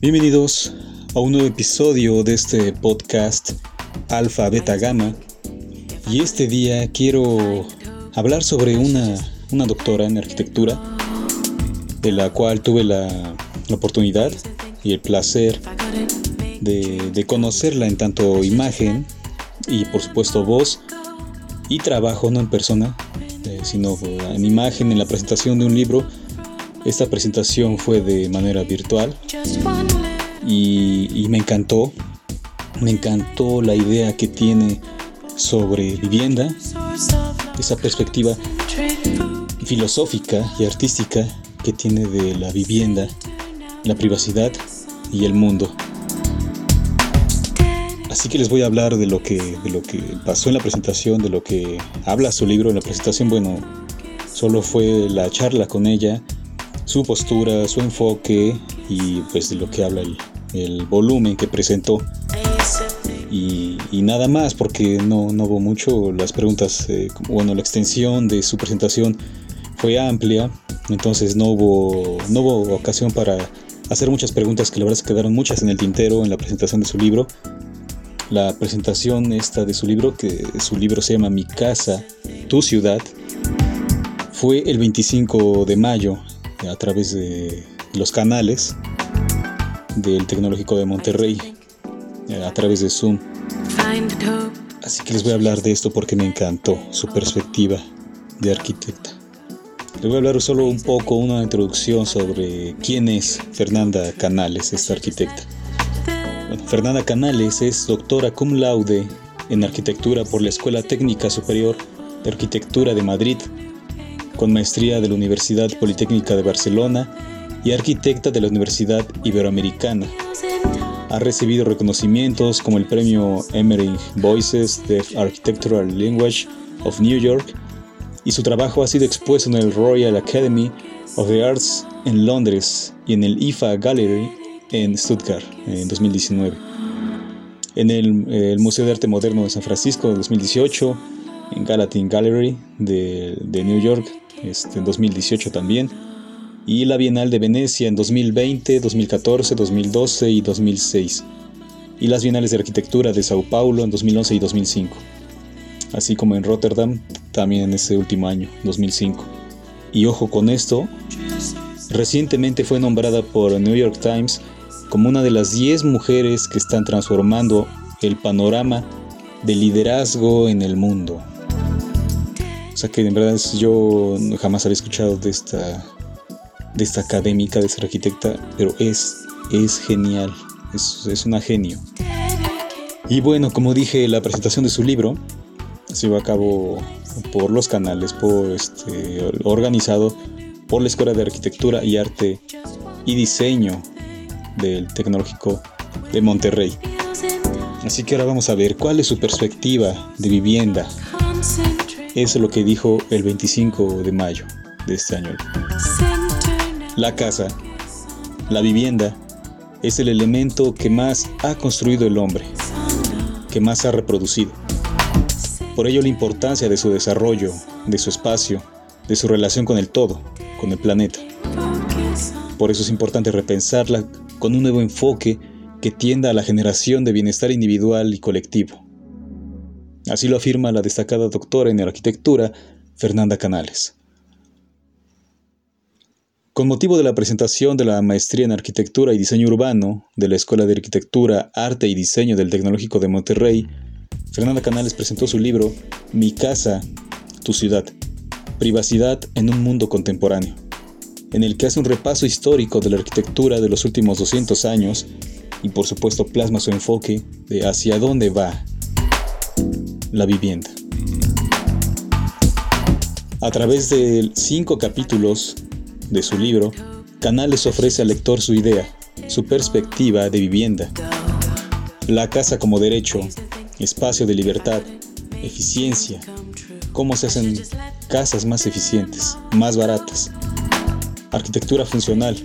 Bienvenidos a un nuevo episodio de este podcast Alfa Beta Gamma. Y este día quiero hablar sobre una, doctora en arquitectura de la cual tuve la, oportunidad y el placer de, conocerla en tanto imagen y por supuesto voz y trabajo no en persona eh, sino en imagen en la presentación de un libro esta presentación fue de manera virtual y, me encantó. Me encantó la idea que tiene sobre vivienda, esa perspectiva filosófica y artística que tiene de la vivienda, la privacidad y el mundo. Así que les voy a hablar de lo que, de lo que pasó en la presentación, de lo que habla su libro en la presentación. Bueno, solo fue la charla con ella su postura, su enfoque y pues de lo que habla el, volumen que presentó. Y, nada más porque no, no hubo mucho, las preguntas, eh, bueno, la extensión de su presentación fue amplia, entonces no hubo, no hubo ocasión para hacer muchas preguntas que la verdad se quedaron muchas en el tintero en la presentación de su libro. La presentación esta de su libro, que su libro se llama Mi casa, tu ciudad, fue el 25 de mayo a través de los canales del Tecnológico de Monterrey, eh, a través de Zoom. Así que les voy a hablar de esto porque me encantó su perspectiva de arquitecta. Les voy a hablar solo un poco, una introducción sobre quién es Fernanda Canales, esta arquitecta. Fernanda Canales es doctora cum laude en arquitectura por la Escuela Técnica Superior de Arquitectura de Madrid con maestría de la Universidad Politécnica de Barcelona y arquitecta de la Universidad Iberoamericana. Ha recibido reconocimientos como el premio Emerald Voices de Architectural Language of New York y su trabajo ha sido expuesto en el Royal Academy of the Arts en Londres y en el IFA Gallery en Stuttgart en 2019. En el, Museo de Arte Moderno de San Francisco en 2018, en Gallatin Gallery de, de New York este, en 2018 también, y la Bienal de Venecia en 2020, 2014, 2012 y 2006, y las Bienales de Arquitectura de Sao Paulo en 2011 y 2005, así como en Rotterdam también en ese último año, 2005. Y ojo con esto, recientemente fue nombrada por New York Times como una de las 10 mujeres que están transformando el panorama del liderazgo en el mundo. O sea que en verdad yo jamás había escuchado de esta, de esta académica, de esta arquitecta, pero es, es genial, es, es una genio. Y bueno, como dije, la presentación de su libro se llevó a cabo por los canales, por este, organizado por la Escuela de Arquitectura y Arte y Diseño del Tecnológico de Monterrey. Así que ahora vamos a ver cuál es su perspectiva de vivienda eso es lo que dijo el 25 de mayo de este año. La casa, la vivienda, es el elemento que más ha construido el hombre, que más ha reproducido. Por ello la importancia de su desarrollo, de su espacio, de su relación con el todo, con el planeta. Por eso es importante repensarla con un nuevo enfoque que tienda a la generación de bienestar individual y colectivo. Así lo afirma la destacada doctora en arquitectura, Fernanda Canales. Con motivo de la presentación de la maestría en arquitectura y diseño urbano de la Escuela de Arquitectura, Arte y Diseño del Tecnológico de Monterrey, Fernanda Canales presentó su libro Mi casa, tu ciudad, privacidad en un mundo contemporáneo, en el que hace un repaso histórico de la arquitectura de los últimos 200 años y por supuesto plasma su enfoque de hacia dónde va la vivienda. A través de cinco capítulos de su libro, Canales ofrece al lector su idea, su perspectiva de vivienda. La casa como derecho, espacio de libertad, eficiencia, cómo se hacen casas más eficientes, más baratas, arquitectura funcional,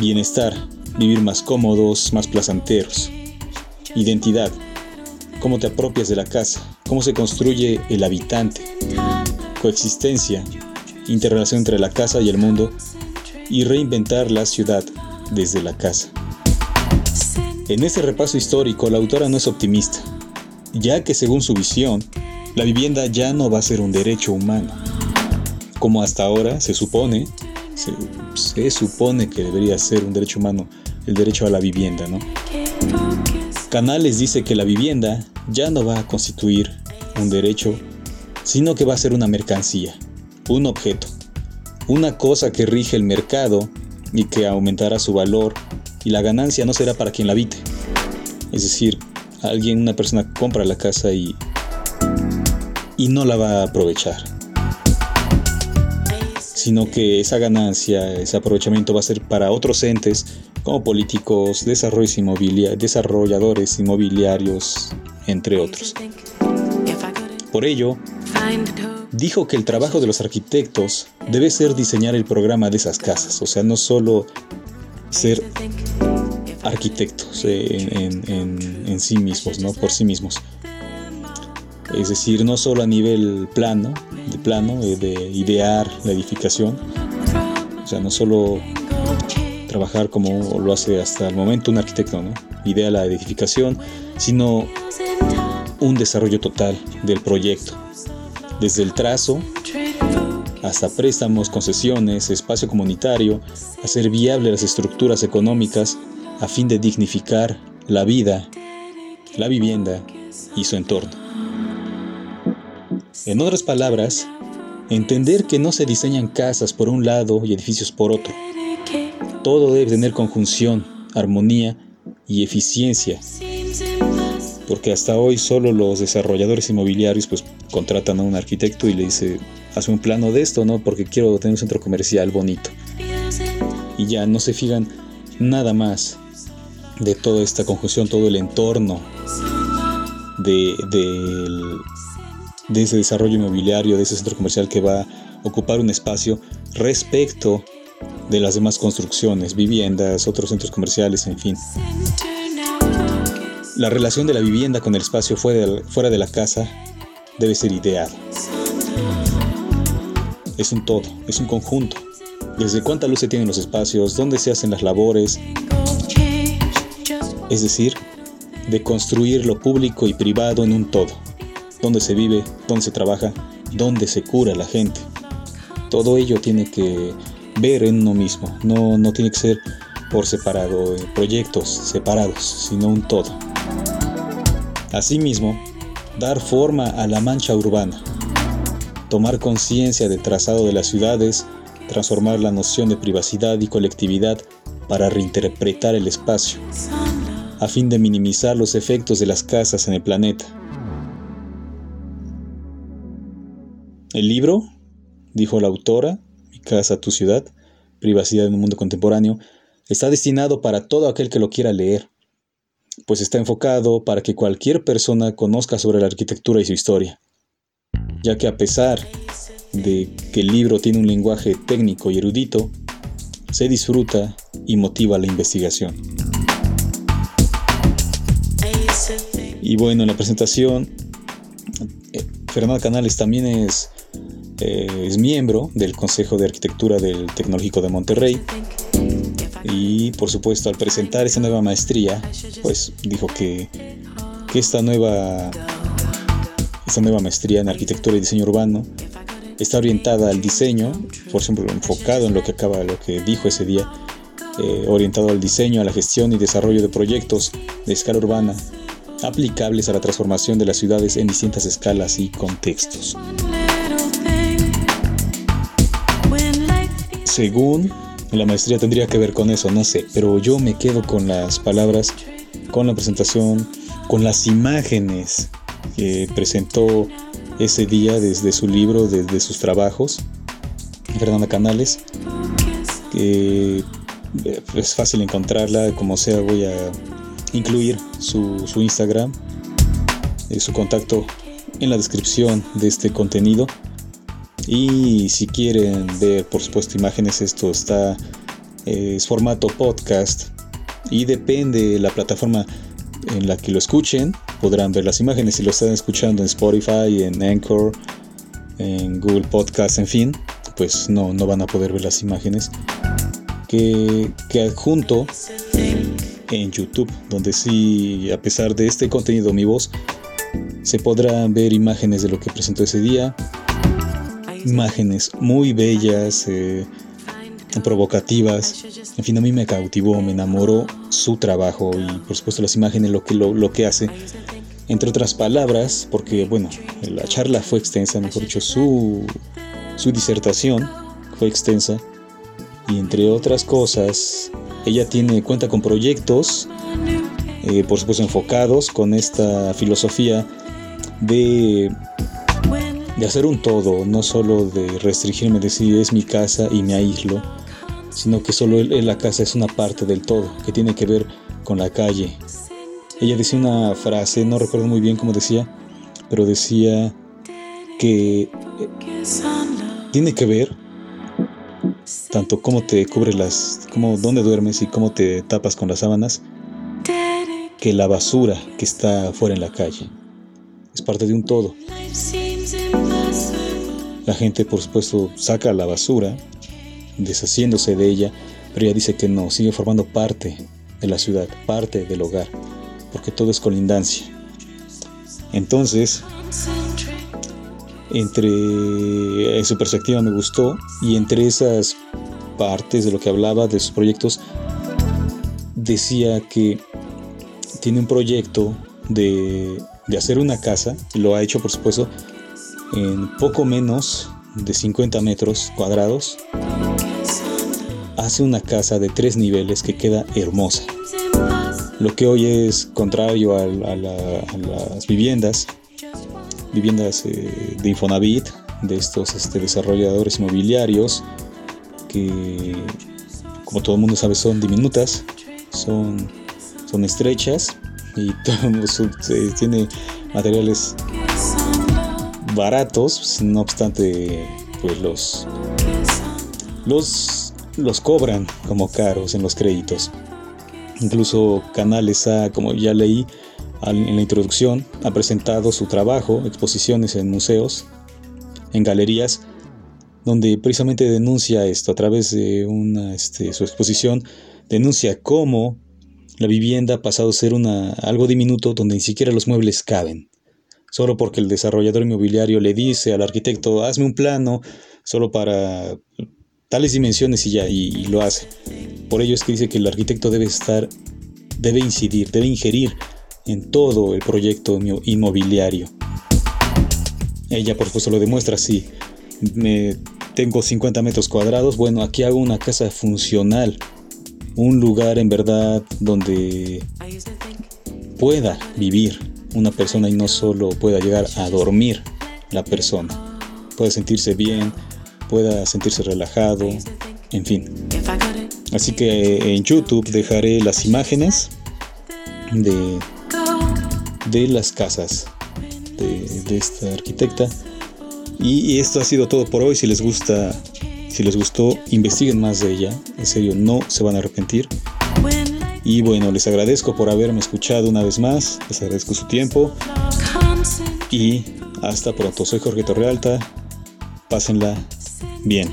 bienestar, vivir más cómodos, más placenteros. Identidad, cómo te apropias de la casa, cómo se construye el habitante. Coexistencia, interrelación entre la casa y el mundo. Y reinventar la ciudad desde la casa. En este repaso histórico, la autora no es optimista, ya que según su visión, la vivienda ya no va a ser un derecho humano, como hasta ahora se supone, se, supone que debería ser un derecho humano, el derecho a la vivienda, ¿no? Canales dice que la vivienda ya no va a constituir un derecho, sino que va a ser una mercancía, un objeto, una cosa que rige el mercado y que aumentará su valor y la ganancia no será para quien la habite. Es decir, alguien, una persona compra la casa y, y no la va a aprovechar. Sino que esa ganancia, ese aprovechamiento va a ser para otros entes como políticos, desarrolladores inmobiliarios, entre otros. Por ello, dijo que el trabajo de los arquitectos debe ser diseñar el programa de esas casas, o sea, no solo ser arquitectos en, sí mismos, ¿no? Por sí mismos. Es decir, no solo a nivel plano, de plano, de idear la edificación, o sea, no solo trabajar como lo hace hasta el momento un arquitecto, ¿no? Idea la edificación, sino un desarrollo total del proyecto, desde el trazo hasta préstamos, concesiones, espacio comunitario, hacer viable las estructuras económicas a fin de dignificar la vida, la vivienda y su entorno. En otras palabras, entender que no se diseñan casas por un lado y edificios por otro. Todo debe tener conjunción, armonía y eficiencia porque hasta hoy solo los desarrolladores inmobiliarios pues contratan a un arquitecto y le dice, hazme un plano de esto, ¿no? Porque quiero tener un centro comercial bonito. Y ya no se fijan nada más de toda esta conjunción, todo el entorno de, de ese desarrollo inmobiliario, de ese centro comercial que va a ocupar un espacio respecto de las demás construcciones, viviendas, otros centros comerciales, en fin. La relación de la vivienda con el espacio fuera de la casa debe ser ideal. Es un todo, es un conjunto. Desde cuánta luz se tienen los espacios, dónde se hacen las labores. Es decir, de construir lo público y privado en un todo. Dónde se vive, dónde se trabaja, dónde se cura la gente. Todo ello tiene que ver en uno mismo, no, no tiene que ser por separado, proyectos separados, sino un todo. Asimismo, dar forma a la mancha urbana, tomar conciencia del trazado de las ciudades, transformar la noción de privacidad y colectividad para reinterpretar el espacio, a fin de minimizar los efectos de las casas en el planeta. El libro, dijo la autora, Mi casa, tu ciudad, privacidad en un mundo contemporáneo, está destinado para todo aquel que lo quiera leer pues está enfocado para que cualquier persona conozca sobre la arquitectura y su historia, ya que a pesar de que el libro tiene un lenguaje técnico y erudito, se disfruta y motiva la investigación. Y bueno, en la presentación, eh, Fernanda Canales también es, eh, es miembro del Consejo de Arquitectura del Tecnológico de Monterrey y por supuesto al presentar esa nueva maestría, pues dijo que, esta nueva esta nueva maestría en arquitectura y diseño urbano está orientada al diseño, por ejemplo, enfocado en lo que acaba, lo que dijo ese día, eh, orientado al diseño, a la gestión y desarrollo de proyectos de escala urbana aplicables a la transformación de las ciudades en distintas escalas y contextos. Según la maestría tendría que ver con eso, no sé, pero yo me quedo con las palabras, con la presentación, con las imágenes que presentó ese día desde su libro, desde sus trabajos, Fernanda Canales, que eh, es fácil encontrarla, como sea voy a incluir su, Instagram, eh, su contacto en la descripción de este contenido. Y si quieren ver, por supuesto, imágenes, esto está, es formato podcast. y depende de la plataforma en la que lo escuchen, podrán ver las imágenes. Si lo están escuchando en Spotify, en Anchor, en Google Podcast, en fin, pues no, no van a poder ver las imágenes que, adjunto en YouTube, donde sí, a pesar de este contenido, mi voz, se podrán ver imágenes de lo que presentó ese día, imágenes muy bellas, eh, provocativas. En fin, a mí me cautivó, me enamoró su trabajo y por supuesto las imágenes, lo que, lo, que hace. Entre otras palabras, porque bueno, la charla fue extensa, mejor dicho, su, su disertación fue extensa. Y entre otras cosas, ella tiene cuenta con proyectos, eh, por supuesto enfocados con esta filosofía de, de hacer un todo, no solo de restringirme, decir es mi casa y me aíslo, sino que solo la casa es una parte del todo, que tiene que ver con la calle. Ella decía una frase, no recuerdo muy bien cómo decía, pero decía que eh, tiene que ver tanto cómo te cubres las, cómo, dónde duermes y cómo te tapas con las sábanas, que la basura que está fuera en la calle. Es parte de un todo. La gente, por supuesto, saca la basura deshaciéndose de ella, pero ella dice que no, sigue formando parte de la ciudad, parte del hogar, porque todo es colindancia. Entonces, entre su perspectiva me gustó y entre esas partes de lo que hablaba de sus proyectos, decía que tiene un proyecto de, de hacer una casa, y lo ha hecho por supuesto en poco menos de 50 metros cuadrados hace una casa de tres niveles que queda hermosa. Lo que hoy es contrario a, las viviendas, viviendas eh, de Infonavit, de estos este, desarrolladores inmobiliarios, que como todo el mundo sabe son diminutas, son, son estrechas y tiene materiales baratos, no obstante pues los, los los cobran como caros en los créditos. Incluso Canales A, como ya leí en la introducción, ha presentado su trabajo, exposiciones en museos, en galerías, donde precisamente denuncia esto a través de una, este, su exposición, denuncia cómo la vivienda ha pasado a ser una, algo diminuto donde ni siquiera los muebles caben. Solo porque el desarrollador inmobiliario le dice al arquitecto, hazme un plano, solo para tales dimensiones y ya, y, lo hace. Por ello es que dice que el arquitecto debe estar, debe incidir, debe ingerir en todo el proyecto inmobiliario. Ella por supuesto lo demuestra así. Me, tengo 50 metros cuadrados, bueno, aquí hago una casa funcional, un lugar en verdad donde pueda vivir una persona y no solo pueda llegar a dormir la persona, pueda sentirse bien, pueda sentirse relajado, en fin. Así que en YouTube dejaré las imágenes de, de las casas de, esta arquitecta. Y, esto ha sido todo por hoy. Si les gusta, si les gustó, investiguen más de ella. En serio, no se van a arrepentir. Y bueno, les agradezco por haberme escuchado una vez más. Les agradezco su tiempo. Y hasta pronto. Soy Jorge Torrealta. Pásenla Bien.